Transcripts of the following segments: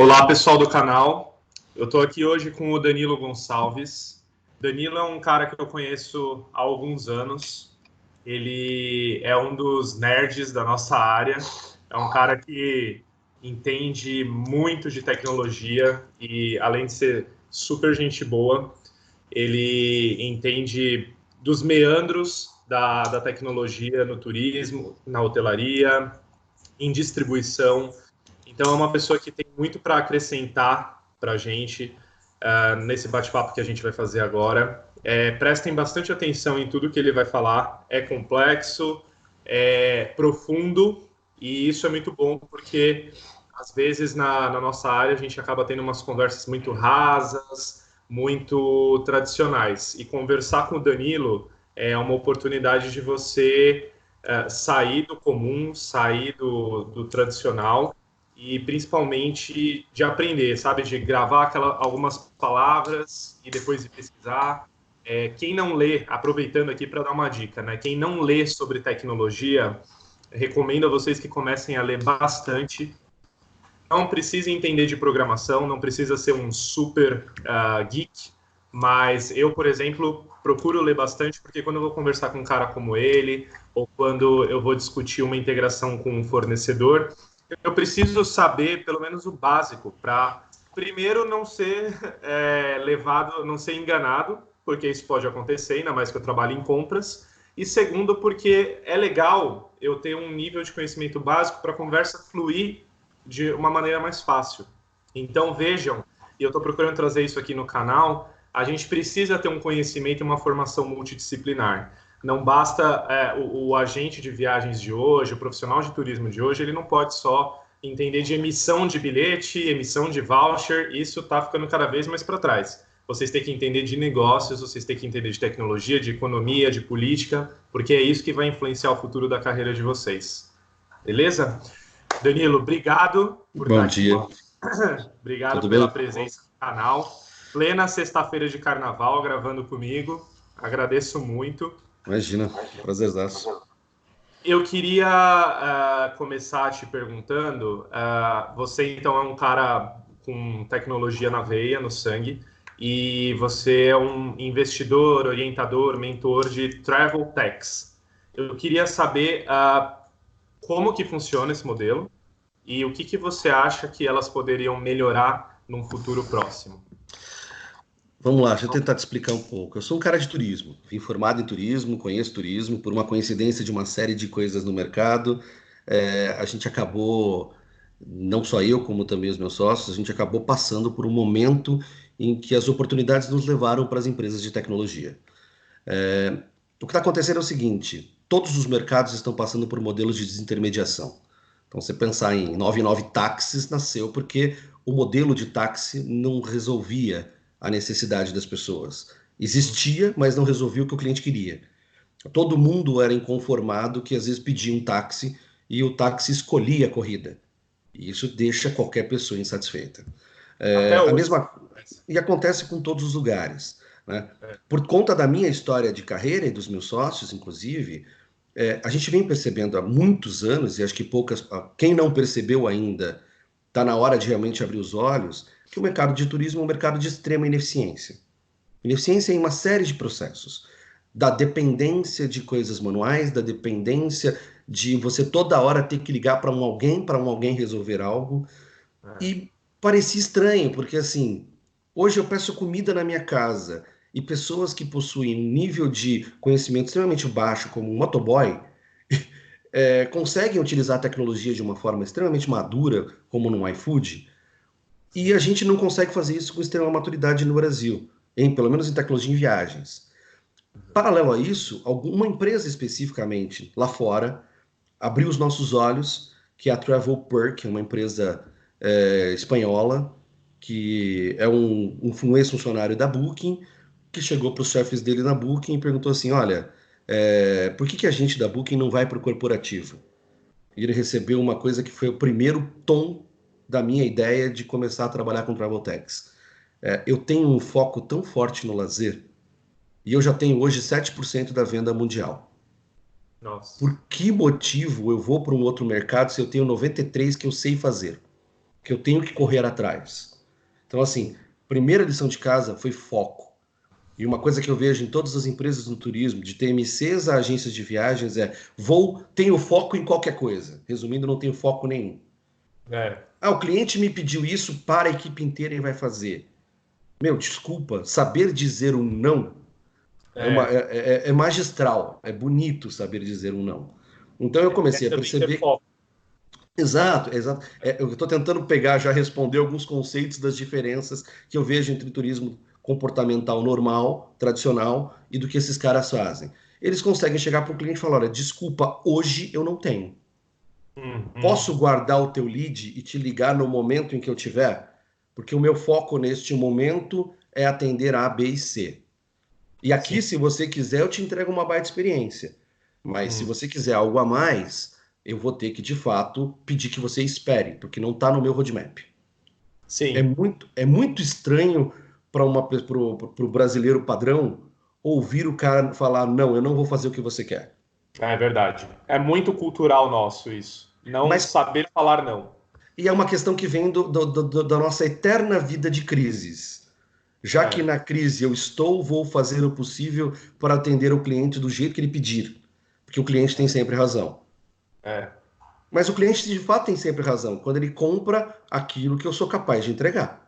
Olá, pessoal do canal. Eu estou aqui hoje com o Danilo Gonçalves. Danilo é um cara que eu conheço há alguns anos. Ele é um dos nerds da nossa área. É um cara que entende muito de tecnologia e, além de ser super gente boa, ele entende dos meandros da, da tecnologia no turismo, na hotelaria, em distribuição. Então, é uma pessoa que tem muito para acrescentar para a gente uh, nesse bate-papo que a gente vai fazer agora. É, prestem bastante atenção em tudo que ele vai falar. É complexo, é profundo, e isso é muito bom porque, às vezes, na, na nossa área, a gente acaba tendo umas conversas muito rasas, muito tradicionais. E conversar com o Danilo é uma oportunidade de você uh, sair do comum, sair do, do tradicional e principalmente de aprender, sabe? De gravar aquela, algumas palavras e depois de pesquisar. É, quem não lê, aproveitando aqui para dar uma dica, né? Quem não lê sobre tecnologia, recomendo a vocês que comecem a ler bastante. Não precisa entender de programação, não precisa ser um super uh, geek, mas eu, por exemplo, procuro ler bastante porque quando eu vou conversar com um cara como ele, ou quando eu vou discutir uma integração com um fornecedor, eu preciso saber pelo menos o básico para primeiro não ser é, levado, não ser enganado, porque isso pode acontecer, ainda mais que eu trabalho em compras. E segundo, porque é legal eu ter um nível de conhecimento básico para a conversa fluir de uma maneira mais fácil. Então vejam, e eu estou procurando trazer isso aqui no canal, a gente precisa ter um conhecimento e uma formação multidisciplinar. Não basta é, o, o, agente de viagens de hoje, o profissional de turismo de hoje, ele não pode só entender de emissão de bilhete, emissão de voucher, isso está ficando cada vez mais para trás. Vocês têm que entender de negócios, vocês têm que entender de tecnologia, de economia, de política, porque é isso que vai influenciar o futuro da carreira de vocês. Beleza? Danilo, obrigado por Bom dia. obrigado Tudo pela bem? presença no canal. Plena sexta-feira de carnaval gravando comigo. Agradeço muito. Imagina, prazerzaço. Eu queria uh, começar te perguntando: uh, você então é um cara com tecnologia na veia, no sangue, e você é um investidor, orientador, mentor de travel techs. Eu queria saber uh, como que funciona esse modelo e o que, que você acha que elas poderiam melhorar num futuro próximo. Vamos lá, deixa eu tentar te explicar um pouco. Eu sou um cara de turismo, vim formado em turismo, conheço turismo, por uma coincidência de uma série de coisas no mercado. É, a gente acabou, não só eu, como também os meus sócios, a gente acabou passando por um momento em que as oportunidades nos levaram para as empresas de tecnologia. É, o que está acontecendo é o seguinte: todos os mercados estão passando por modelos de desintermediação. Então, você pensar em 99 táxis nasceu porque o modelo de táxi não resolvia a necessidade das pessoas. Existia, mas não resolvia o que o cliente queria. Todo mundo era inconformado que às vezes pedia um táxi e o táxi escolhia a corrida. E isso deixa qualquer pessoa insatisfeita. É, a mesma e acontece com todos os lugares. Né? É. Por conta da minha história de carreira e dos meus sócios, inclusive, é, a gente vem percebendo há muitos anos e acho que poucas, quem não percebeu ainda, está na hora de realmente abrir os olhos que o mercado de turismo é um mercado de extrema ineficiência. Ineficiência em uma série de processos. Da dependência de coisas manuais, da dependência de você toda hora ter que ligar para um alguém, para um alguém resolver algo. É. E parecia estranho, porque assim, hoje eu peço comida na minha casa e pessoas que possuem nível de conhecimento extremamente baixo, como um motoboy, é, conseguem utilizar a tecnologia de uma forma extremamente madura, como no iFood, e a gente não consegue fazer isso com extrema maturidade no Brasil, em, pelo menos em tecnologia em viagens. Paralelo a isso, alguma empresa especificamente lá fora abriu os nossos olhos, que é a Travel Perk, uma empresa é, espanhola, que é um, um ex-funcionário da Booking, que chegou para os chefes dele na Booking e perguntou assim: Olha, é, por que, que a gente da Booking não vai para o corporativo? E ele recebeu uma coisa que foi o primeiro tom da minha ideia de começar a trabalhar com Travel Techs. É, eu tenho um foco tão forte no lazer e eu já tenho hoje 7% da venda mundial. Nossa. Por que motivo eu vou para um outro mercado se eu tenho 93% que eu sei fazer? que eu tenho que correr atrás. Então, assim, primeira lição de casa foi foco. E uma coisa que eu vejo em todas as empresas no turismo, de TMCs a agências de viagens, é vou, tenho foco em qualquer coisa. Resumindo, não tenho foco nenhum. É. Ah, o cliente me pediu isso para a equipe inteira e vai fazer. Meu, desculpa, saber dizer um não é, é, uma, é, é, é magistral, é bonito saber dizer um não. Então eu comecei a perceber. Exato, exato. É, eu estou tentando pegar, já responder alguns conceitos das diferenças que eu vejo entre turismo comportamental normal, tradicional, e do que esses caras fazem. Eles conseguem chegar para o cliente e falar: olha, desculpa, hoje eu não tenho. Uhum. Posso guardar o teu lead e te ligar no momento em que eu tiver? Porque o meu foco neste momento é atender A, B e C. E aqui, Sim. se você quiser, eu te entrego uma baita experiência. Mas uhum. se você quiser algo a mais, eu vou ter que, de fato, pedir que você espere, porque não está no meu roadmap. Sim. É muito, é muito estranho para o brasileiro padrão ouvir o cara falar: não, eu não vou fazer o que você quer. É verdade. É muito cultural nosso isso. Não Mas, saber falar não. E é uma questão que vem do, do, do, da nossa eterna vida de crises. Já é. que na crise eu estou, vou fazer o possível para atender o cliente do jeito que ele pedir. Porque o cliente tem sempre razão. É. Mas o cliente de fato tem sempre razão quando ele compra aquilo que eu sou capaz de entregar.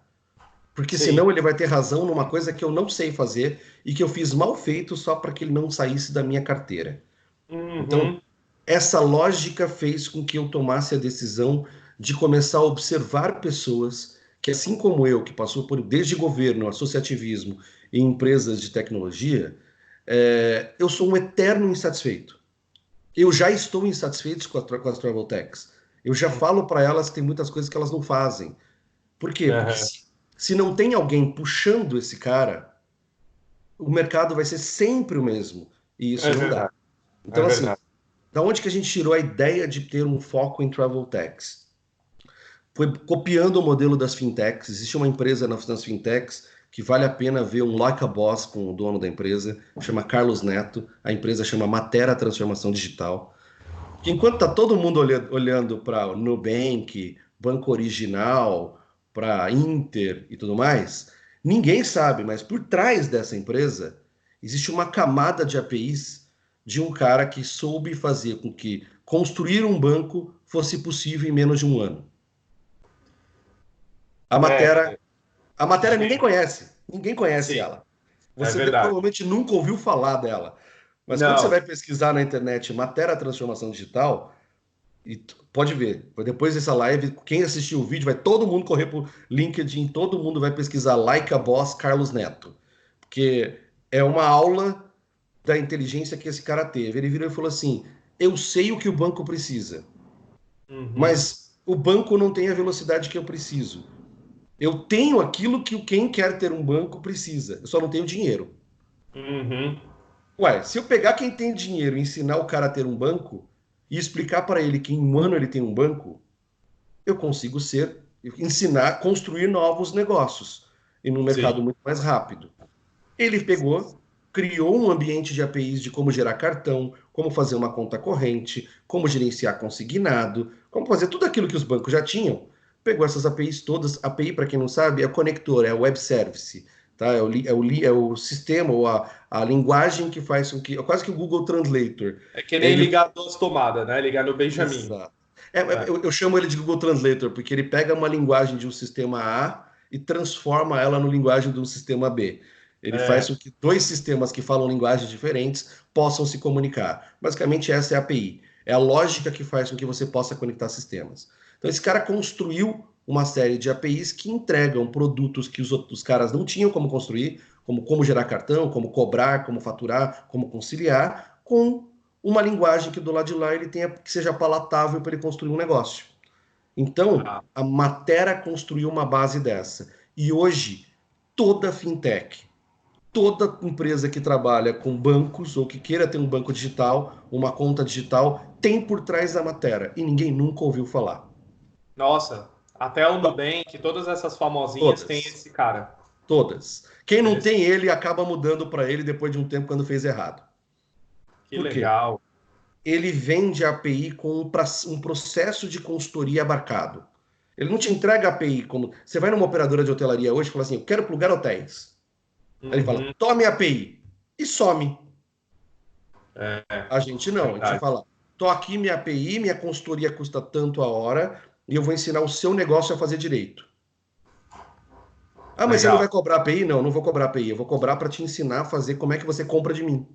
Porque Sim. senão ele vai ter razão numa coisa que eu não sei fazer e que eu fiz mal feito só para que ele não saísse da minha carteira. Uhum. Então, essa lógica fez com que eu tomasse a decisão de começar a observar pessoas que, assim como eu, que passou por desde governo, associativismo e empresas de tecnologia, é, eu sou um eterno insatisfeito eu já estou insatisfeito com, a, com as travel techs. Eu já falo para elas que tem muitas coisas que elas não fazem. Por quê? Porque se, se, não tem alguém puxando esse cara, o mercado vai ser sempre o mesmo. E isso é não dá. Então, é assim, da onde que a gente tirou a ideia de ter um foco em travel techs? Foi copiando o modelo das fintechs. Existe uma empresa nas fintechs que vale a pena ver um Like a Boss com o dono da empresa, chama Carlos Neto, a empresa chama Matera Transformação Digital. Que enquanto está todo mundo olhando para Nubank, Banco Original, para Inter e tudo mais, ninguém sabe, mas por trás dessa empresa existe uma camada de APIs de um cara que soube fazer com que construir um banco fosse possível em menos de um ano. A Matera, é. A matéria ninguém conhece. Ninguém conhece Sim. ela. É você é provavelmente nunca ouviu falar dela. Mas Não. quando você vai pesquisar na internet matéria transformação digital, e pode ver, depois dessa live, quem assistiu o vídeo, vai todo mundo correr pro LinkedIn, todo mundo vai pesquisar Like a Boss Carlos Neto. Porque é uma aula da inteligência que esse cara teve. Ele virou e falou assim: Eu sei o que o banco precisa, uhum. mas o banco não tem a velocidade que eu preciso. Eu tenho aquilo que quem quer ter um banco precisa. Eu só não tenho dinheiro. Uhum. Ué, se eu pegar quem tem dinheiro e ensinar o cara a ter um banco e explicar para ele que em um ano ele tem um banco, eu consigo ser, ensinar, construir novos negócios e num mercado Sim. muito mais rápido. Ele pegou, criou um ambiente de APIs de como gerar cartão, como fazer uma conta corrente, como gerenciar consignado, como fazer tudo aquilo que os bancos já tinham pegou essas APIs todas. API, para quem não sabe, é conector, é o web service. Tá? É, o, é, o, é o sistema ou a, a linguagem que faz com que. É quase que o Google Translator. É que nem ele... ligar duas tomadas, né? Ligar no Benjamin. É, é. Eu, eu, chamo ele de Google Translator, porque ele pega uma linguagem de um sistema A e transforma ela no linguagem de um sistema B. Ele é. faz com que dois sistemas que falam linguagens diferentes possam se comunicar. Basicamente, essa é a API. É a lógica que faz com que você possa conectar sistemas. Então, esse cara construiu uma série de APIs que entregam produtos que os outros caras não tinham como construir, como como gerar cartão, como cobrar, como faturar, como conciliar, com uma linguagem que do lado de lá ele tenha que seja palatável para ele construir um negócio. Então, ah. a Matera construiu uma base dessa. E hoje, toda fintech, toda empresa que trabalha com bancos ou que queira ter um banco digital, uma conta digital, tem por trás a Matera. E ninguém nunca ouviu falar. Nossa, até o Nubank, todas essas famosinhas têm esse cara. Todas. Quem não tem ele acaba mudando para ele depois de um tempo quando fez errado. Que Por legal. Ele vende a API com um, um processo de consultoria abarcado. Ele não te entrega a API como. Você vai numa operadora de hotelaria hoje e fala assim: eu quero plugar hotéis. Uhum. Ele fala: uhum. tome a API e some. É, a gente não, a gente fala: tô aqui minha API, minha consultoria custa tanto a hora e eu vou ensinar o seu negócio a fazer direito. Ah, mas Legal. você não vai cobrar API? Não, não vou cobrar API. Eu vou cobrar para te ensinar a fazer como é que você compra de mim.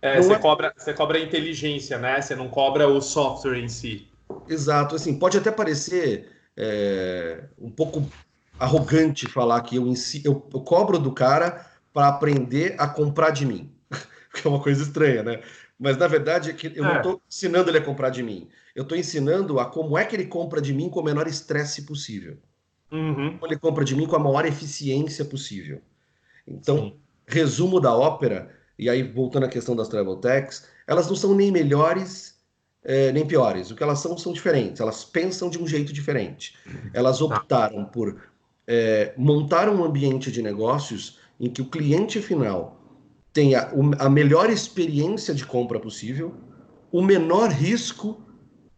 É, você, é... Cobra, você cobra a inteligência, né? Você não cobra o software em si. Exato. Assim, pode até parecer é, um pouco arrogante falar que eu, eu, eu cobro do cara para aprender a comprar de mim. que é uma coisa estranha, né? Mas na verdade é que eu é. não estou ensinando ele a comprar de mim. Eu estou ensinando a como é que ele compra de mim com o menor estresse possível. Uhum. Como ele compra de mim com a maior eficiência possível. Então, Sim. resumo da ópera, e aí voltando à questão das travel techs, elas não são nem melhores é, nem piores. O que elas são são diferentes. Elas pensam de um jeito diferente. Elas tá. optaram por é, montar um ambiente de negócios em que o cliente final tenha a melhor experiência de compra possível, o menor risco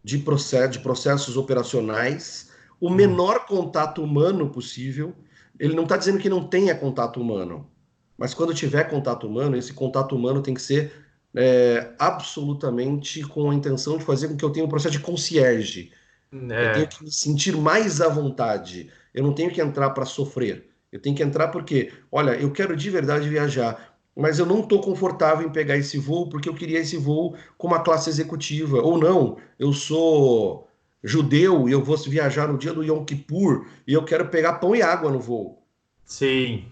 de, processo, de processos operacionais, o hum. menor contato humano possível. Ele não está dizendo que não tenha contato humano, mas quando tiver contato humano, esse contato humano tem que ser é, absolutamente com a intenção de fazer com que eu tenha um processo de concierge. É. Eu tenho que me sentir mais à vontade. Eu não tenho que entrar para sofrer. Eu tenho que entrar porque, olha, eu quero de verdade viajar mas eu não estou confortável em pegar esse voo porque eu queria esse voo com uma classe executiva. Ou não, eu sou judeu e eu vou viajar no dia do Yom Kippur e eu quero pegar pão e água no voo. Sim.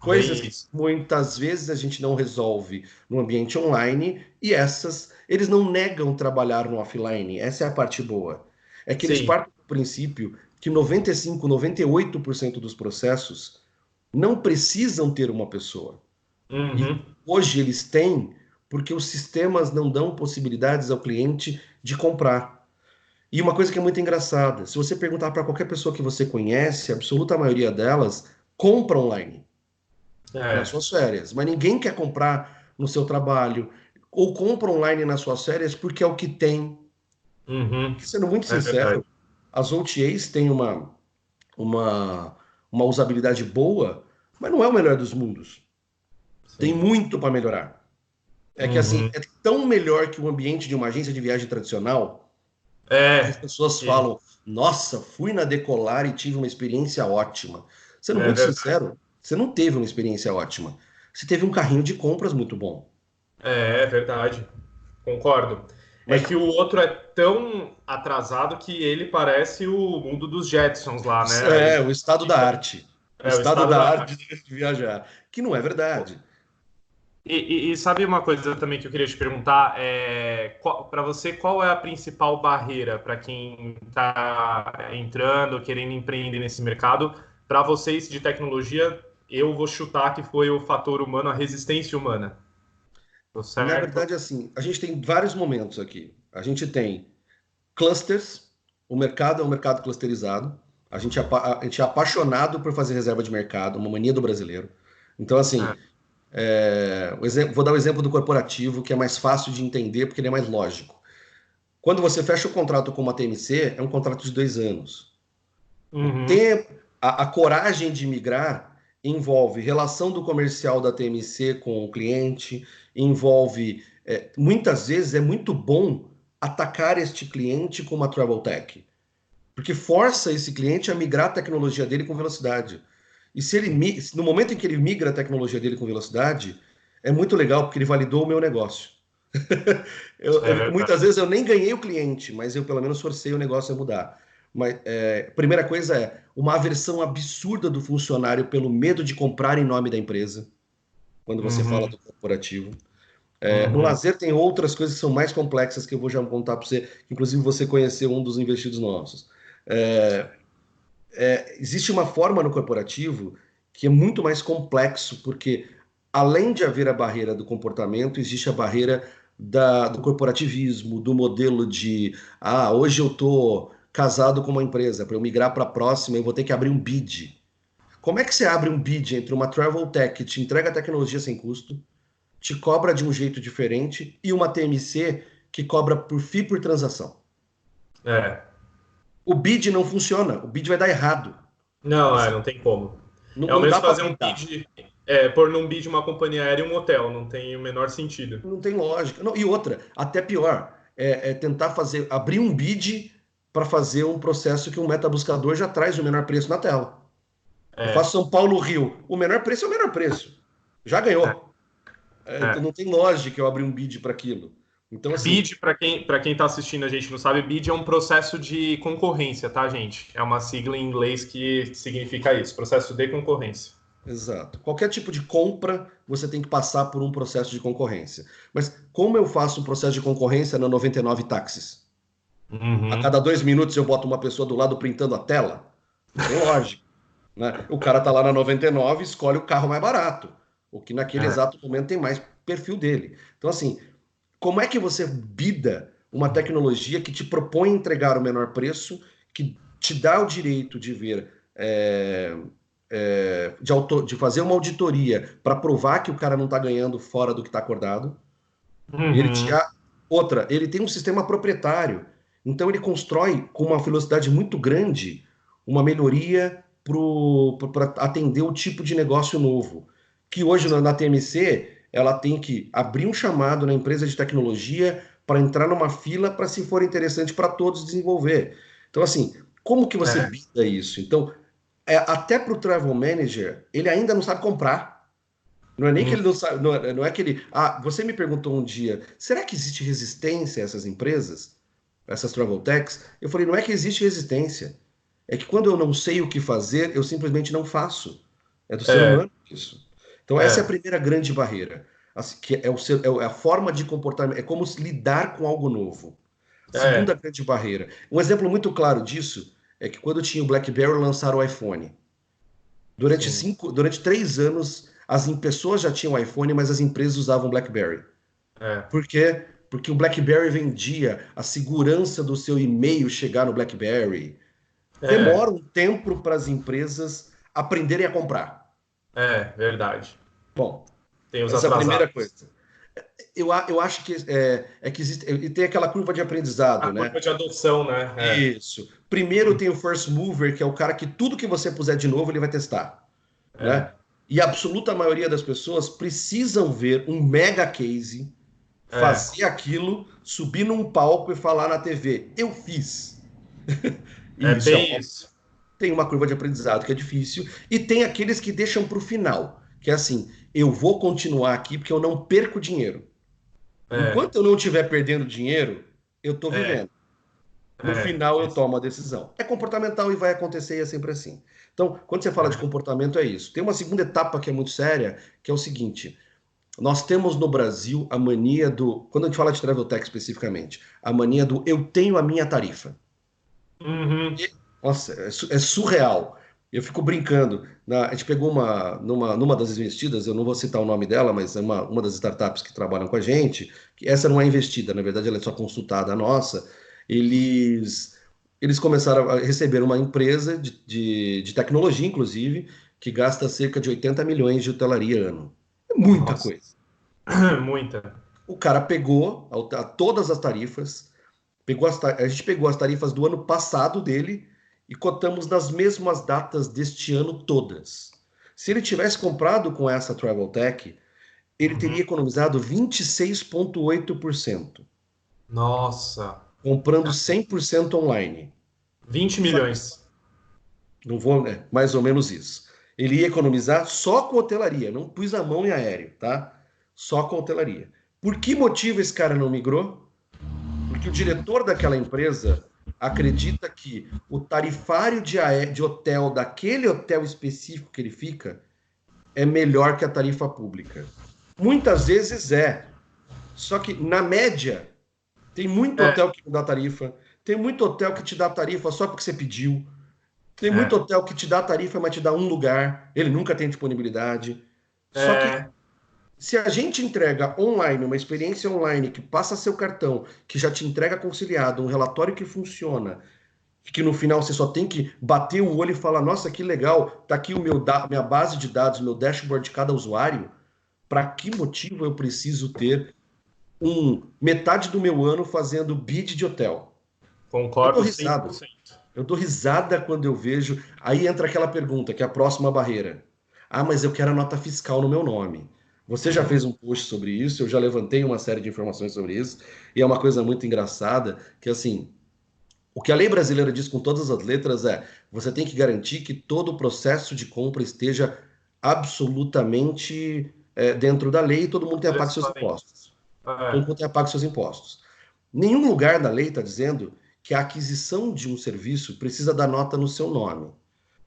Coisas que muitas vezes a gente não resolve no ambiente online e essas, eles não negam trabalhar no offline. Essa é a parte boa. É que Sim. eles partem do princípio que 95, 98% dos processos não precisam ter uma pessoa. Uhum. hoje eles têm porque os sistemas não dão possibilidades ao cliente de comprar. E uma coisa que é muito engraçada, se você perguntar para qualquer pessoa que você conhece, a absoluta maioria delas compra online é. nas suas férias, mas ninguém quer comprar no seu trabalho ou compra online nas suas férias porque é o que tem. Uhum. Sendo muito é sincero, as OTAs têm uma, uma, uma usabilidade boa, mas não é o melhor dos mundos. Tem muito para melhorar. É que assim, uhum. é tão melhor que o ambiente de uma agência de viagem tradicional. É. as pessoas falam: Nossa, fui na Decolar e tive uma experiência ótima. Sendo é muito verdade. sincero, você não teve uma experiência ótima. Você teve um carrinho de compras muito bom. É, é verdade. Concordo. É Mas... É que o outro é tão atrasado que ele parece o mundo dos Jetsons lá, né? É, o estado da arte. É, o, estado, estado da, da arte de viajar. Que não é verdade. E, e, e, sabe uma coisa também que eu queria te perguntar? É, para você, qual é a principal barreira para quem está entrando, querendo empreender nesse mercado? Para vocês de tecnologia, eu vou chutar que foi o fator humano, a resistência humana. Na verdade, assim, a gente tem vários momentos aqui. A gente tem clusters, o mercado é um mercado clusterizado. A gente, é, a gente é apaixonado por fazer reserva de mercado, uma mania do brasileiro. Então, assim, é é, vou dar o exemplo do corporativo, que é mais fácil de entender porque ele é mais lógico. Quando você fecha o contrato com uma TMC, é um contrato de dois anos. Uhum. Tem a, a, coragem de migrar envolve relação do comercial da TMC com o cliente, envolve. É, muitas vezes é muito bom atacar este cliente com uma Travel Tech, porque força esse cliente a migrar a tecnologia dele com velocidade. E se ele no momento em que ele migra a tecnologia dele com velocidade, é muito legal porque ele validou o meu negócio. eu, é muitas vezes eu nem ganhei o cliente, mas eu pelo menos forcei o negócio a mudar. Mas é, primeira coisa é uma aversão absurda do funcionário pelo medo de comprar em nome da empresa. Quando você uhum. fala do corporativo. É, uhum. No lazer tem outras coisas que são mais complexas que eu vou já contar para você. Inclusive você conheceu um dos investidos nossos. É, é, existe uma forma no corporativo que é muito mais complexo, porque além de haver a barreira do comportamento, existe a barreira da, do corporativismo, do modelo de ah, hoje eu estou casado com uma empresa, para eu migrar para a próxima, eu vou ter que abrir um bid. Como é que você abre um bid entre uma travel tech que te entrega tecnologia sem custo, te cobra de um jeito diferente, e uma TMC que cobra por FII por transação? É. O bid não funciona, o bid vai dar errado. Não, é, não tem como. Não, é o mesmo fazer um bid, é, pôr num bid uma companhia aérea e um hotel, não tem o menor sentido. Não tem lógica. Não, e outra, até pior, é, é tentar fazer, abrir um bid para fazer um processo que um metabuscador já traz o menor preço na tela. É. Eu faço São Paulo Rio, o menor preço é o menor preço. Já ganhou. É. é. Então não tem lógica eu abrir um bid para aquilo. Então, assim... Bid, para quem para quem está assistindo a gente não sabe, bid é um processo de concorrência, tá, gente? É uma sigla em inglês que significa isso, processo de concorrência. Exato. Qualquer tipo de compra, você tem que passar por um processo de concorrência. Mas como eu faço um processo de concorrência na 99 táxis? Uhum. A cada dois minutos eu boto uma pessoa do lado printando a tela? Lógico. né? O cara tá lá na 99 escolhe o carro mais barato, o que naquele é. exato momento tem mais perfil dele. Então, assim, como é que você bida uma tecnologia que te propõe entregar o menor preço, que te dá o direito de ver, é, é, de, auto, de, fazer uma auditoria para provar que o cara não está ganhando fora do que está acordado? Uhum. Ele te, outra, ele tem um sistema proprietário, então ele constrói com uma velocidade muito grande uma melhoria para atender o tipo de negócio novo. Que hoje na, na TMC ela tem que abrir um chamado na empresa de tecnologia para entrar numa fila para, se for interessante, para todos desenvolver. Então, assim, como que você é. bida isso? Então, é, até para o travel manager, ele ainda não sabe comprar. Não é nem hum. que ele não sabe, não é, não é que ele. Ah, você me perguntou um dia, será que existe resistência a essas empresas, essas travel techs? Eu falei, não é que existe resistência. É que quando eu não sei o que fazer, eu simplesmente não faço. É do ser é. humano isso. Então, é. essa é a primeira grande barreira. Assim, que é, o seu, é a forma de comportamento, é como lidar com algo novo. É. Segunda grande barreira. Um exemplo muito claro disso é que quando tinha o BlackBerry, lançaram o iPhone. Durante, cinco, durante três anos, as pessoas já tinham iPhone, mas as empresas usavam BlackBerry. É. Por quê? Porque o BlackBerry vendia a segurança do seu e-mail chegar no BlackBerry. É. Demora um tempo para as empresas aprenderem a comprar. É, verdade. Bom, tem essa é a primeira coisa. Eu, eu acho que é, é que existe. E tem aquela curva de aprendizado, a né? Curva de adoção, né? É. Isso. Primeiro tem o first mover, que é o cara que tudo que você puser de novo, ele vai testar. É. Né? E a absoluta maioria das pessoas precisam ver um mega case, é. fazer aquilo, subir num palco e falar na TV. Eu fiz. é isso, bem isso. Tem uma curva de aprendizado que é difícil. E tem aqueles que deixam para o final que é assim, eu vou continuar aqui porque eu não perco dinheiro. É. Enquanto eu não estiver perdendo dinheiro, eu estou é. vivendo. No é. final eu tomo a decisão. É comportamental e vai acontecer e é sempre assim. Então, quando você fala de comportamento, é isso. Tem uma segunda etapa que é muito séria, que é o seguinte: nós temos no Brasil a mania do. Quando a gente fala de Travel Tech especificamente, a mania do eu tenho a minha tarifa. Uhum. E, nossa, é, é surreal. Eu fico brincando. Na, a gente pegou uma numa, numa das investidas, eu não vou citar o nome dela, mas é uma, uma das startups que trabalham com a gente, que essa não é investida, na verdade ela é só consultada a nossa. Eles, eles começaram a receber uma empresa de, de, de tecnologia, inclusive, que gasta cerca de 80 milhões de hotelaria ano. Muita Nossa. coisa. Muita. O cara pegou a, a, todas as tarifas, pegou as, a gente pegou as tarifas do ano passado dele e cotamos nas mesmas datas deste ano todas. Se ele tivesse comprado com essa Travel Tech, ele uhum. teria economizado 26,8%. Nossa! Comprando 100% online. 20 milhões. Não vou, é, mais ou menos isso. Ele ia economizar só com hotelaria, não pus a mão em aéreo, tá? Só com hotelaria. Por que motivo esse cara não migrou? Porque o diretor daquela empresa acredita que o tarifário de, de hotel daquele hotel específico que ele fica é melhor que a tarifa pública. Muitas vezes é. Só que, na média, tem muito é. hotel que não dá tarifa, tem muito hotel que te dá tarifa só porque você pediu, tem é. muito hotel que te dá tarifa, mas te dá um lugar, ele nunca tem disponibilidade. Só que é. Se a gente entrega online, uma experiência online que passa seu cartão, que já te entrega conciliado, um relatório que funciona, que no final você só tem que bater o olho e falar: nossa, que legal, tá aqui o meu minha base de dados, meu dashboard de cada usuário. Para que motivo eu preciso ter um metade do meu ano fazendo bid de hotel? Concordo 100%. Eu dou risada quando eu vejo. Aí entra aquela pergunta, que é a próxima barreira. Ah, mas eu quero a nota fiscal no meu nome. Você já fez um post sobre isso, eu já levantei uma série de informações sobre isso, e é uma coisa muito engraçada, que assim, o que a lei brasileira diz com todas as letras é: você tem que garantir que todo o processo de compra esteja absolutamente é, dentro da lei e todo mundo tenha pago seus impostos. É. Todo mundo tenha pago seus impostos. Nenhum lugar da lei está dizendo que a aquisição de um serviço precisa da nota no seu nome.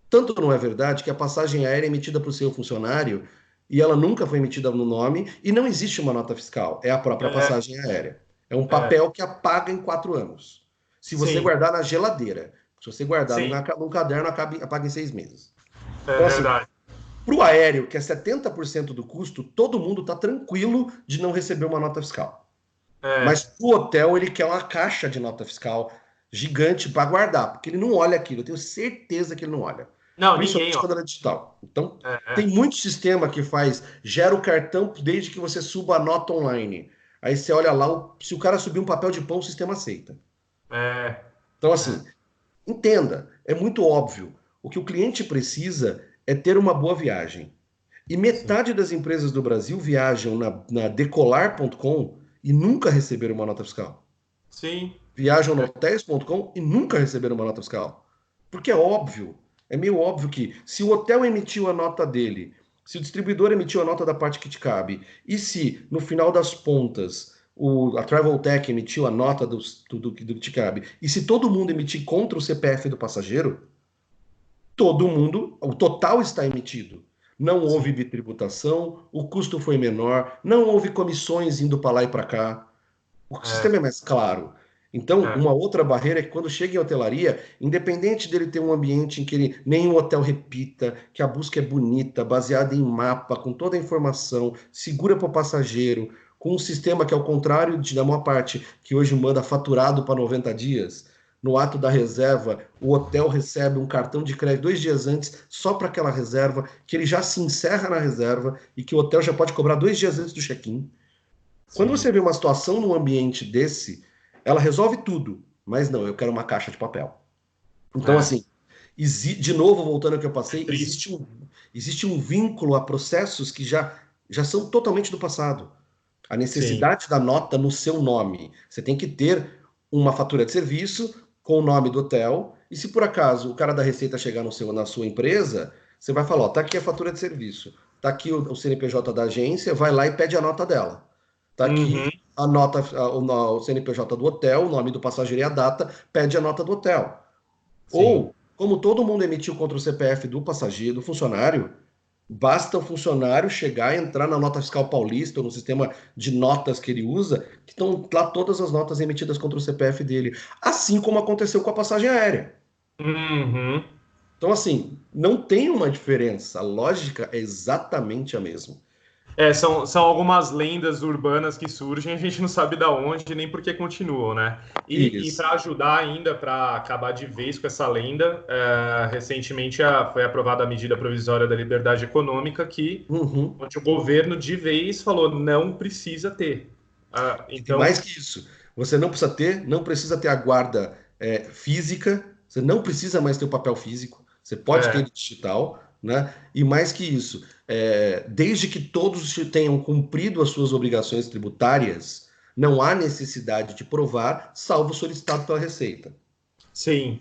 Tanto não é verdade que a passagem aérea é emitida para o seu funcionário e ela nunca foi emitida no nome e não existe uma nota fiscal, é a própria é. passagem aérea. É um é. papel que apaga em quatro anos. Se você Sim. guardar na geladeira. Se você guardar no num caderno, apaga em seis meses. É então, assim, verdade. Para o aéreo, que é 70% do custo, todo mundo está tranquilo de não receber uma nota fiscal. É. Mas para o hotel, ele quer uma caixa de nota fiscal gigante para guardar, porque ele não olha aquilo. Eu tenho certeza que ele não olha. Não, Principalmente quando é digital. Então, é, é. tem muito sistema que faz, gera o cartão desde que você suba a nota online. Aí você olha lá, se o cara subir um papel de pão, o sistema aceita. É. Então, assim, entenda, é muito óbvio. O que o cliente precisa é ter uma boa viagem. E metade Sim. das empresas do Brasil viajam na, na decolar.com e nunca receberam uma nota fiscal. Sim. Viajam no hotéis.com e nunca receberam uma nota fiscal. Porque é óbvio, é meio óbvio que se o hotel emitiu a nota dele, se o distribuidor emitiu a nota da parte que te cabe, e se no final das pontas o, a Travel Tech emitiu a nota do, do, do que cabe, e se todo mundo emitir contra o CPF do passageiro, todo mundo, o total está emitido. Não houve bitributação, o custo foi menor, não houve comissões indo para lá e para cá. O é. sistema é mais claro. Então, é. uma outra barreira é que quando chega em hotelaria, independente dele ter um ambiente em que ele, nenhum hotel repita, que a busca é bonita, baseada em mapa, com toda a informação, segura para o passageiro, com um sistema que, ao contrário de, da maior parte, que hoje manda faturado para 90 dias, no ato da reserva, o hotel recebe um cartão de crédito dois dias antes, só para aquela reserva, que ele já se encerra na reserva e que o hotel já pode cobrar dois dias antes do check-in. Quando você vê uma situação num ambiente desse, ela resolve tudo, mas não, eu quero uma caixa de papel. Então, é. assim, de novo, voltando ao que eu passei, existe um, existe um vínculo a processos que já, já são totalmente do passado. A necessidade Sim. da nota no seu nome. Você tem que ter uma fatura de serviço com o nome do hotel. E se por acaso o cara da Receita chegar no seu, na sua empresa, você vai falar: ó, tá aqui a fatura de serviço, tá aqui o, o CNPJ da agência, vai lá e pede a nota dela. Tá aqui uhum. a nota, a, o, o, CNPJ do hotel, o nome do passageiro e a data, pede a nota do hotel. Sim. Ou, como todo mundo emitiu contra o CPF do passageiro, do funcionário, Basta o funcionário chegar, entrar na nota fiscal paulista ou no sistema de notas que ele usa, que estão lá todas as notas emitidas contra o CPF dele. Assim como aconteceu com a passagem aérea. Uhum. Então, assim, não tem uma diferença. A lógica é exatamente a mesma. É, são, são algumas lendas urbanas que surgem, a gente não sabe da onde nem por que continuam, né? E, e para ajudar ainda, para acabar de vez com essa lenda, é, recentemente a, foi aprovada a medida provisória da liberdade econômica que uhum. onde o governo de vez falou não precisa ter. Ah, então... mais que isso, você não precisa ter, não precisa ter a guarda é, física, você não precisa mais ter o papel físico, você pode é. ter digital, né? E mais que isso, é, desde que todos tenham cumprido as suas obrigações tributárias, não há necessidade de provar, salvo solicitado pela Receita. Sim.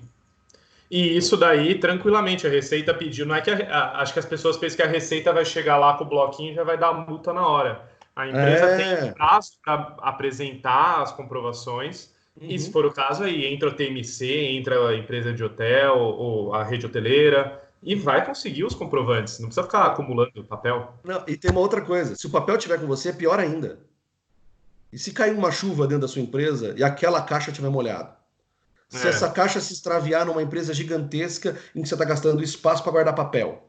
E isso daí, tranquilamente, a Receita pediu. Não é que a, a, acho que as pessoas pensam que a Receita vai chegar lá com o bloquinho e já vai dar multa na hora. A empresa é... tem prazo para apresentar as comprovações. Uhum. E se for o caso, aí entra o TMC, entra a empresa de hotel ou a rede hoteleira e vai conseguir os comprovantes, não precisa ficar acumulando papel. Não, e tem uma outra coisa: se o papel tiver com você, é pior ainda. E se cair uma chuva dentro da sua empresa e aquela caixa estiver molhada? Se é. essa caixa se extraviar numa empresa gigantesca em que você está gastando espaço para guardar papel.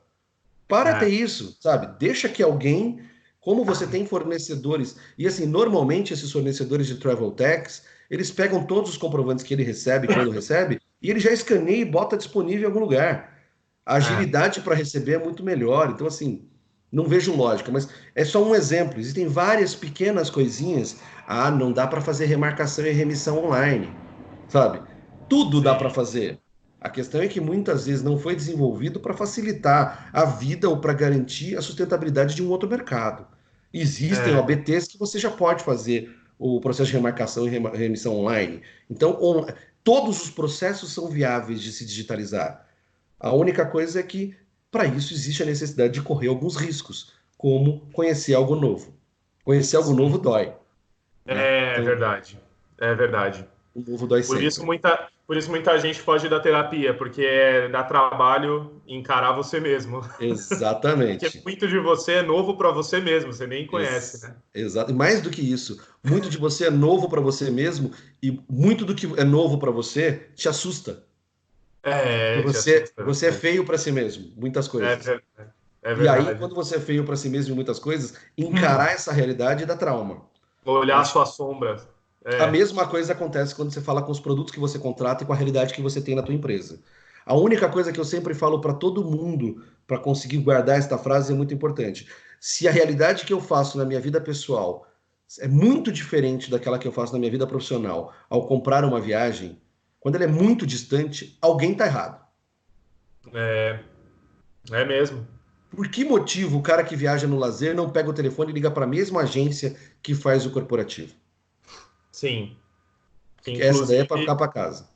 Para é. ter isso, sabe? Deixa que alguém, como você tem fornecedores, e assim, normalmente esses fornecedores de travel tax, eles pegam todos os comprovantes que ele recebe, quando recebe, e ele já escaneia e bota disponível em algum lugar. A agilidade é. para receber é muito melhor. Então, assim, não vejo lógica, mas é só um exemplo. Existem várias pequenas coisinhas. Ah, não dá para fazer remarcação e remissão online, sabe? Tudo Sim. dá para fazer. A questão é que muitas vezes não foi desenvolvido para facilitar a vida ou para garantir a sustentabilidade de um outro mercado. Existem é. OBTs que você já pode fazer o processo de remarcação e remissão online. Então, on, todos os processos são viáveis de se digitalizar. A única coisa é que, para isso, existe a necessidade de correr alguns riscos, como conhecer algo novo. Conhecer algo novo dói. É, né? então, verdade. É verdade. O novo dói por sempre. Isso muita, por isso muita gente foge da terapia, porque dá trabalho encarar você mesmo. Exatamente. porque muito de você é novo para você mesmo, você nem conhece, Ex né? Exato. E mais do que isso, muito de você é novo para você mesmo e muito do que é novo para você te assusta. É, você, você é feio para si mesmo, muitas coisas. É, é, é e aí, quando você é feio para si mesmo em muitas coisas, encarar hum. essa realidade dá trauma. Olhar a sua sombra. É. A mesma coisa acontece quando você fala com os produtos que você contrata e com a realidade que você tem na tua empresa. A única coisa que eu sempre falo para todo mundo, para conseguir guardar esta frase, é muito importante. Se a realidade que eu faço na minha vida pessoal é muito diferente daquela que eu faço na minha vida profissional ao comprar uma viagem, quando ela é muito distante, alguém está errado. É, é mesmo. Por que motivo o cara que viaja no lazer não pega o telefone e liga para a mesma agência que faz o corporativo? Sim. Essa daí é para ficar para casa.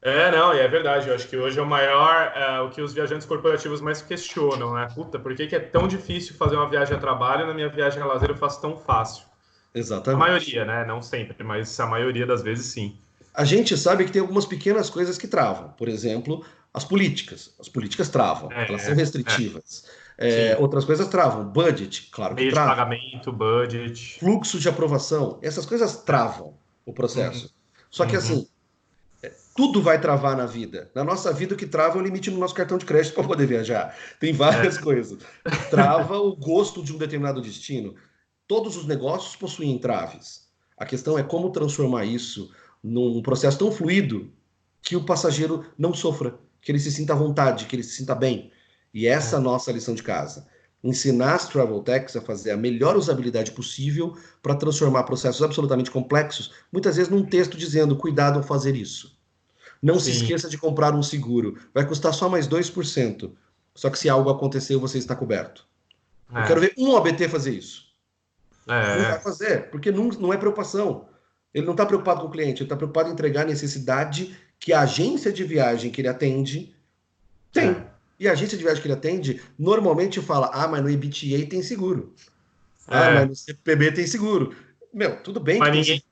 É, não, e é verdade. Eu acho que hoje é o maior, é, o que os viajantes corporativos mais questionam, né? Puta, por que, que é tão difícil fazer uma viagem a trabalho e na minha viagem a lazer eu faço tão fácil? Exatamente. A maioria, né? Não sempre, mas a maioria das vezes sim. A gente sabe que tem algumas pequenas coisas que travam. Por exemplo, as políticas. As políticas travam, é, elas são restritivas. É. É, outras coisas travam. Budget, claro que Meio trava. de pagamento, budget. Fluxo de aprovação, essas coisas travam o processo. Uhum. Só que uhum. assim, é, tudo vai travar na vida. Na nossa vida, o que trava é o limite no nosso cartão de crédito para poder viajar. Tem várias é. coisas. Trava o gosto de um determinado destino. Todos os negócios possuem entraves. A questão é como transformar isso num processo tão fluido que o passageiro não sofra, que ele se sinta à vontade, que ele se sinta bem. E essa é a nossa lição de casa ensinar as travel techs a fazer a melhor usabilidade possível para transformar processos absolutamente complexos, muitas vezes num texto dizendo cuidado ao fazer isso. Não Sim. se esqueça de comprar um seguro, vai custar só mais 2%. Só que se algo acontecer, você está coberto. É. Eu quero ver um ABT fazer isso. É. Não vai fazer, porque não, não é preocupação. Ele não está preocupado com o cliente, ele está preocupado em entregar a necessidade que a agência de viagem que ele atende tem. É. E a agência de viagem que ele atende normalmente fala: ah, mas no EBTA tem seguro. Ah, é. mas no CPB tem seguro. Meu, tudo bem. Mas ninguém.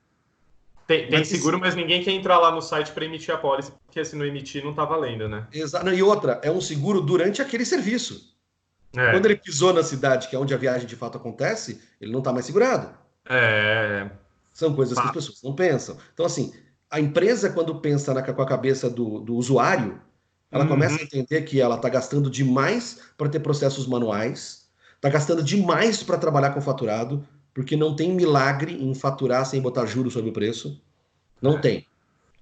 Tem, tem seguro, mas ninguém quer entrar lá no site para emitir a pólice, porque se não emitir não tá valendo, né? Exato. E outra, é um seguro durante aquele serviço. É. Quando ele pisou na cidade, que é onde a viagem de fato acontece, ele não está mais segurado. É. São coisas que as pessoas não pensam. Então, assim, a empresa, quando pensa na, com a cabeça do, do usuário, ela uhum. começa a entender que ela está gastando demais para ter processos manuais, está gastando demais para trabalhar com faturado, porque não tem milagre em faturar sem botar juros sobre o preço. Não é. tem.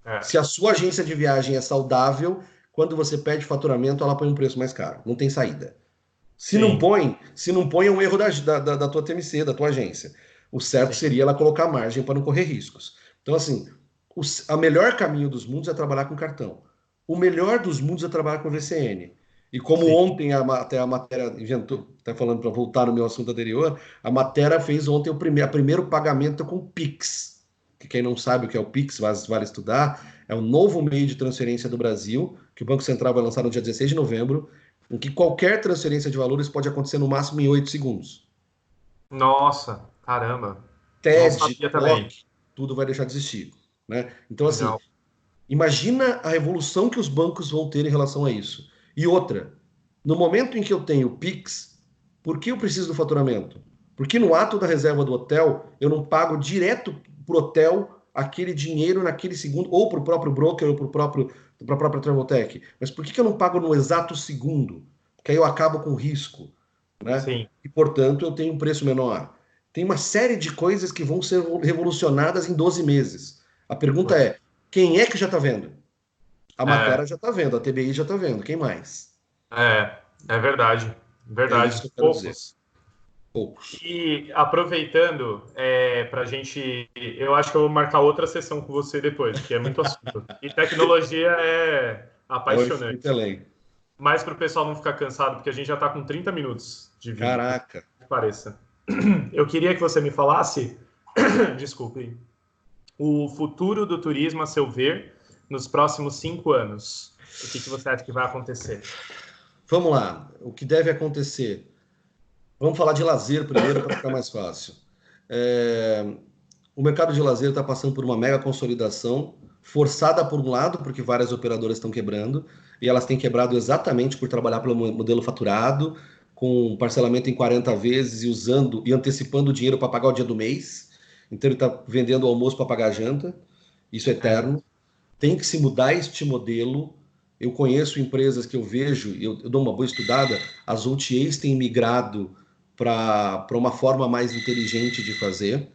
É. Se a sua agência de viagem é saudável, quando você pede faturamento, ela põe um preço mais caro. Não tem saída. Se Sim. não põe, se não põe é um erro da, da, da tua TMC, da tua agência. O certo Sim. seria ela colocar margem para não correr riscos. Então, assim, o a melhor caminho dos mundos é trabalhar com cartão o melhor dos mundos é trabalhar com VCN. E como Sim. ontem a, até a matéria inventou, está falando para voltar no meu assunto anterior, a matéria fez ontem o primeiro, primeiro pagamento com Pix. Que quem não sabe o que é o Pix, vale, vale estudar, é o novo meio de transferência do Brasil, que o Banco Central vai lançar no dia 16 de novembro, em que qualquer transferência de valores pode acontecer no máximo em 8 segundos. Nossa, caramba. TED, TOC, tudo vai deixar de existir. Né? Então, assim, Legal. Imagina a revolução que os bancos vão ter em relação a isso. E outra, no momento em que eu tenho Pix, por que eu preciso do faturamento? Porque no ato da reserva do hotel, eu não pago direto para o hotel aquele dinheiro naquele segundo, ou para o próprio broker, ou para a própria Traveltech. Mas por que, que eu não pago no exato segundo? Porque aí eu acabo com risco. Né? Sim. E, portanto, eu tenho um preço menor. Tem uma série de coisas que vão ser revolucionadas em 12 meses. A pergunta é: quem é que já está vendo? A matéria é. já está vendo, a TBI já está vendo. Quem mais? É, é verdade. Verdade. É Poucos. Poucos. E aproveitando, é, para a gente. Eu acho que eu vou marcar outra sessão com você depois, que é muito assunto. e tecnologia é, Apaixonante. Mas para o pessoal não ficar cansado, porque a gente já está com 30 minutos de vídeo. Caraca. Pareça. Eu queria que você me falasse, desculpe, o futuro do turismo a seu ver nos próximos cinco anos. O que, que você acha que vai acontecer? Vamos lá. O que deve acontecer? Vamos falar de lazer primeiro para ficar mais fácil. É... O mercado de lazer está passando por uma mega consolidação, forçada por um lado, porque várias operadoras estão quebrando, e elas têm quebrado exatamente por trabalhar pelo modelo faturado, com parcelamento em 40 vezes e usando e antecipando o dinheiro para pagar o dia do mês. Então ele está vendendo o almoço para pagar a janta. Isso é eterno. Tem que se mudar este modelo. Eu conheço empresas que eu vejo, eu, eu dou uma boa estudada, as OTAs têm migrado para uma forma mais inteligente de fazer.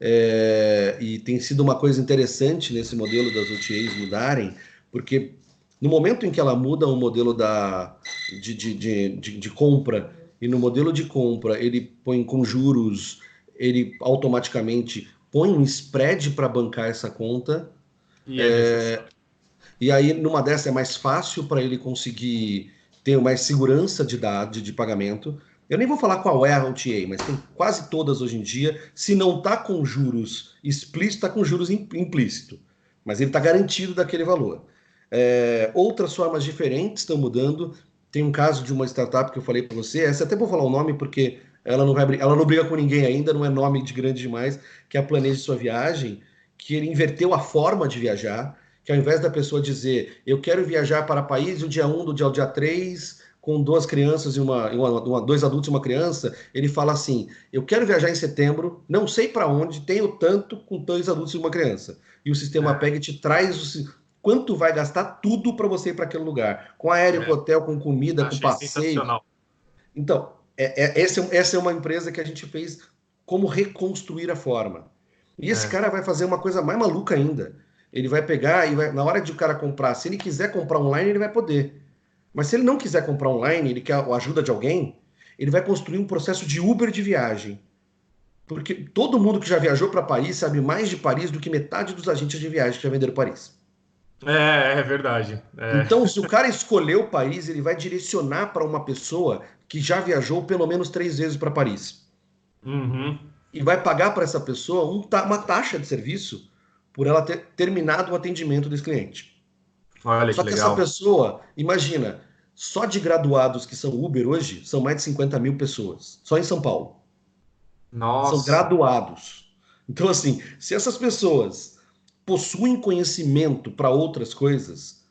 É, e tem sido uma coisa interessante nesse modelo das OTAs mudarem, porque no momento em que ela muda o modelo da, de, de, de, de, compra, e no modelo de compra ele põe com juros, ele automaticamente põe um spread para bancar essa conta. E, é é, e aí, numa dessa, é mais fácil para ele conseguir ter mais segurança de dado, de pagamento. Eu nem vou falar qual é a OTA, mas tem quase todas hoje em dia. Se não está com juros explícito, está com juros implícito. Mas ele está garantido daquele valor. É, outras formas diferentes estão mudando. Tem um caso de uma startup que eu falei para você, essa até vou falar o nome porque ela não, vai, ela não briga com ninguém ainda, não é nome de grande demais, que é a Planeje Sua Viagem, que ele inverteu a forma de viajar, que ao invés da pessoa dizer eu quero viajar para país do dia 1 do dia, dia 3 com duas crianças e uma, uma, uma, dois adultos e uma criança, ele fala assim: eu quero viajar em setembro, não sei para onde, tenho tanto com dois adultos e uma criança. E o sistema é. pega e te traz o, quanto vai gastar tudo para você ir para aquele lugar, com aéreo, é. com hotel, com comida, Achei com passeio. Então, é, é, essa, é essa é uma empresa que a gente fez como reconstruir a forma. E esse é. cara vai fazer uma coisa mais maluca ainda. Ele vai pegar e vai, na hora de o cara comprar, se ele quiser comprar online, ele vai poder. Mas se ele não quiser comprar online, ele quer a ajuda de alguém, ele vai construir um processo de Uber de viagem. Porque todo mundo que já viajou para Paris sabe mais de Paris do que metade dos agentes de viagem que já venderam Paris. É, é verdade. É. Então, se o cara escolher o país, ele vai direcionar para uma pessoa que já viajou pelo menos três vezes para Paris. Uhum. E vai pagar para essa pessoa um, uma taxa de serviço por ela ter terminado o atendimento desse cliente. Olha só que, que essa pessoa, imagina, só de graduados que são Uber hoje, são mais de 50 mil pessoas, só em São Paulo. Nossa. São graduados. Então, assim, se essas pessoas possuem conhecimento para outras coisas,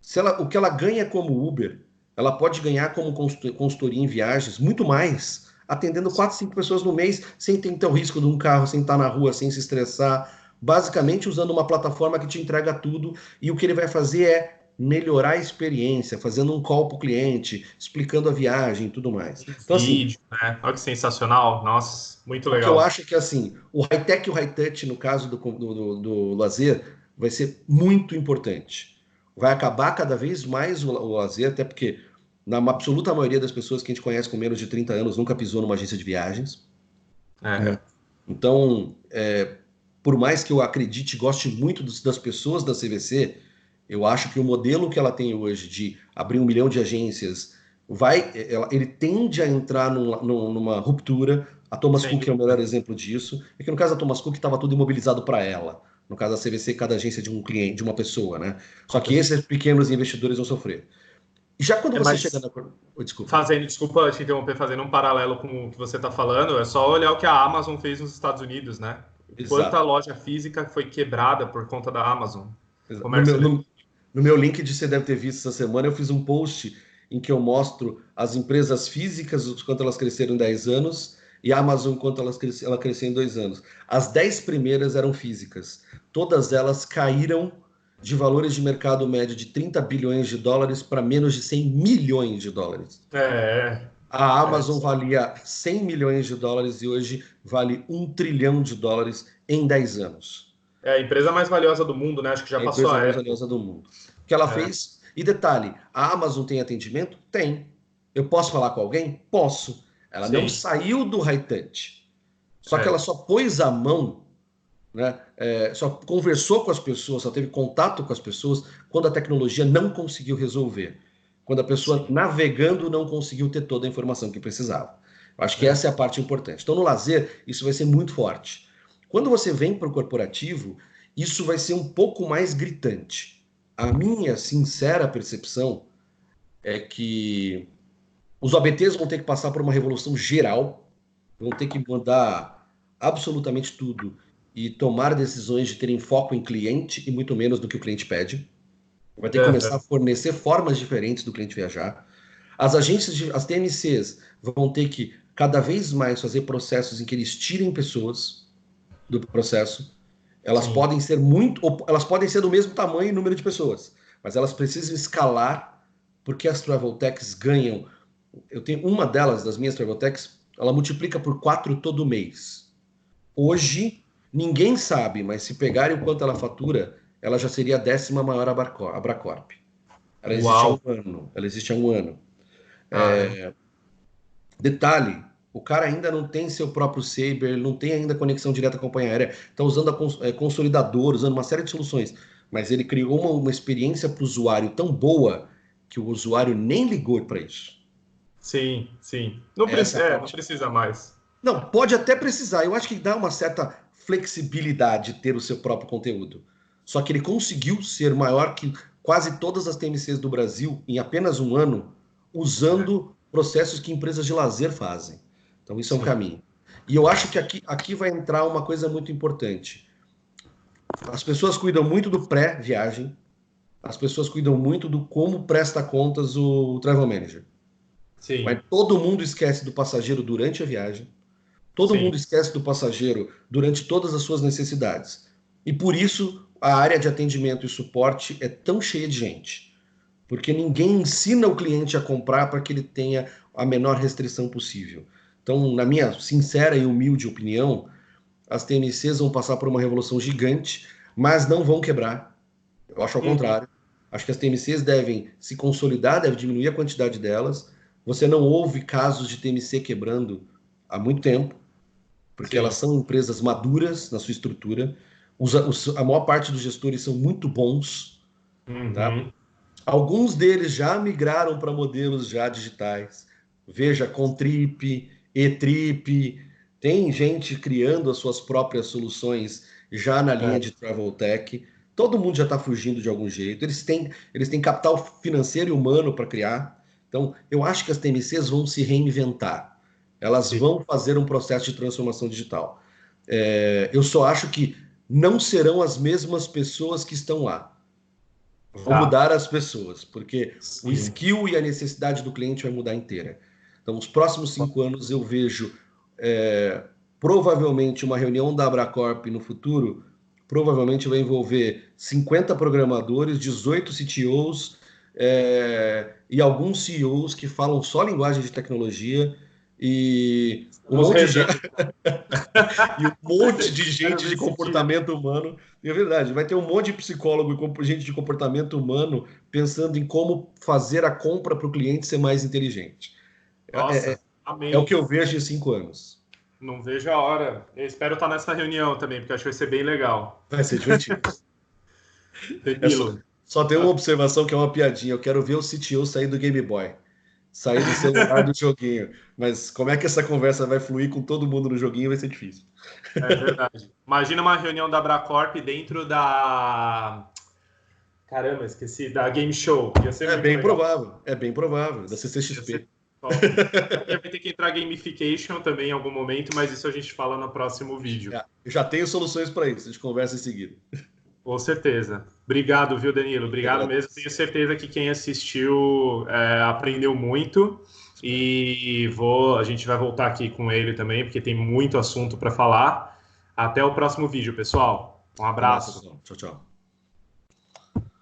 se ela, o que ela ganha como Uber, ela pode ganhar como consultoria em viagens muito mais, atendendo quatro, cinco pessoas no mês, sem ter o risco de um carro, sem estar na rua, sem se estressar, basicamente usando uma plataforma que te entrega tudo e o que ele vai fazer é melhorar a experiência, fazendo um call para o cliente, explicando a viagem e tudo mais. Então, assim, Vídeo, né? Olha que sensacional, nossa, muito legal. eu acho que assim, o high-tech e o high-touch, no caso do, do, do, do, lazer, vai ser muito importante. Vai acabar cada vez mais o, o lazer, até porque na absoluta maioria das pessoas que a gente conhece com menos de 30 anos nunca pisou numa agência de viagens. É. É. Então, é, por mais que eu acredite e goste muito dos, das pessoas da CVC, eu acho que o modelo que ela tem hoje de abrir um milhão de agências vai, ela, ele tende a entrar num, numa ruptura. A Thomas Sim. Cook é o melhor exemplo disso. É que no caso da Thomas Cook estava tudo imobilizado para ela. No caso da CVC, cada agência de um cliente, de uma pessoa, né? Só que esses pequenos investidores vão sofrer. Já quando é, você chega na. Oh, desculpa. Fazendo, desculpa te interromper, fazendo um paralelo com o que você está falando, é só olhar o que a Amazon fez nos Estados Unidos, né? Quanta loja física foi quebrada por conta da Amazon. No meu, no, no meu link de você deve ter visto essa semana, eu fiz um post em que eu mostro as empresas físicas, quanto elas cresceram em 10 anos, e a Amazon, quanto elas cresce, ela cresceu em dois anos. As 10 primeiras eram físicas. Todas elas caíram de valores de mercado médio de 30 bilhões de dólares para menos de 100 milhões de dólares. É. A Amazon é. valia 100 milhões de dólares e hoje vale 1 trilhão de dólares em 10 anos. É a empresa mais valiosa do mundo, né? Acho que já é passou a empresa mais valiosa do mundo. O que ela é. fez. E detalhe, a Amazon tem atendimento? Tem. Eu posso falar com alguém? Posso. Ela Sim. não saiu do high touch. Só é. que ela só pôs a mão né? É, só conversou com as pessoas, só teve contato com as pessoas quando a tecnologia não conseguiu resolver. Quando a pessoa Sim. navegando não conseguiu ter toda a informação que precisava. Eu acho que é. essa é a parte importante. Então, no lazer, isso vai ser muito forte. Quando você vem para o corporativo, isso vai ser um pouco mais gritante. A minha sincera percepção é que os OBTs vão ter que passar por uma revolução geral, vão ter que mandar absolutamente tudo e tomar decisões de terem foco em cliente e muito menos do que o cliente pede. Vai ter que começar a fornecer formas diferentes do cliente viajar. As agências, de, as TMCs, vão ter que cada vez mais fazer processos em que eles tirem pessoas do processo. Elas Sim. podem ser muito, elas podem ser do mesmo tamanho e número de pessoas, mas elas precisam escalar porque as travel techs ganham. Eu tenho uma delas, das minhas travel techs, ela multiplica por quatro todo mês. Hoje, ninguém sabe, mas se pegarem o quanto ela fatura, ela já seria a décima maior Abracorp. Ela existe Uau. há um ano. Ela existe há um ano. Ah, é... Detalhe, o cara ainda não tem seu próprio Saber, não tem ainda conexão direta com a companhia aérea, está usando a cons é, consolidador, usando uma série de soluções, mas ele criou uma, uma experiência para o usuário tão boa que o usuário nem ligou para isso. Sim, sim. Não, precisa, é, não precisa mais. Não, pode até precisar. Eu acho que dá uma certa flexibilidade ter o seu próprio conteúdo. Só que ele conseguiu ser maior que quase todas as TMCs do Brasil em apenas um ano, usando processos que empresas de lazer fazem. Então, isso é um caminho. E eu acho que aqui, aqui vai entrar uma coisa muito importante. As pessoas cuidam muito do pré-viagem, as pessoas cuidam muito do como presta contas o travel manager. Sim. Mas todo mundo esquece do passageiro durante a viagem, todo Sim. mundo esquece do passageiro durante todas as suas necessidades. E por isso a área de atendimento e suporte é tão cheia de gente. Porque ninguém ensina o cliente a comprar para que ele tenha a menor restrição possível. Então, na minha sincera e humilde opinião, as TMCs vão passar por uma revolução gigante, mas não vão quebrar. Eu acho ao uhum. contrário. Acho que as TMCs devem se consolidar, deve diminuir a quantidade delas. Você não ouve casos de TMC quebrando há muito tempo, porque Sim. elas são empresas maduras na sua estrutura. Os, os, a maior parte dos gestores são muito bons. Uhum. Tá? Alguns deles já migraram para modelos já digitais. Veja, Contrip, e-Trip, tem gente criando as suas próprias soluções já na linha é. de Travel Tech. Todo mundo já está fugindo de algum jeito. Eles têm, eles têm capital financeiro e humano para criar. Então, eu acho que as TMCs vão se reinventar. Elas Sim. vão fazer um processo de transformação digital. É, eu só acho que não serão as mesmas pessoas que estão lá. Vão ah. mudar as pessoas, porque Sim. o skill e a necessidade do cliente vai mudar inteira. Então, os próximos cinco anos eu vejo é, provavelmente uma reunião da Abracorp no futuro, provavelmente vai envolver 50 programadores, 18 CTOs é, e alguns CEOs que falam só linguagem de tecnologia e um, monte de... e um monte de gente de comportamento humano. É verdade, vai ter um monte de psicólogo e gente de comportamento humano pensando em como fazer a compra para o cliente ser mais inteligente. Nossa, é, é, é o que eu vejo em cinco anos. Não vejo a hora. Eu espero estar nessa reunião também, porque acho que vai ser bem legal. Vai ser divertido. é só, só tem uma observação que é uma piadinha. Eu quero ver o CTO sair do Game Boy. Sair do celular do joguinho. Mas como é que essa conversa vai fluir com todo mundo no joguinho vai ser difícil. É verdade. Imagina uma reunião da Bracorp dentro da. Caramba, esqueci. Da Game Show. é bem legal. provável. É bem provável. Da CCXP. Vai ter que entrar gamification também em algum momento, mas isso a gente fala no próximo vídeo. Já, já tenho soluções para isso, a gente conversa em seguida. Com certeza. Obrigado, viu, Danilo? Obrigado mesmo. Tenho certeza que quem assistiu é, aprendeu muito. E vou, a gente vai voltar aqui com ele também, porque tem muito assunto para falar. Até o próximo vídeo, pessoal. Um abraço. Um abraço tchau, tchau.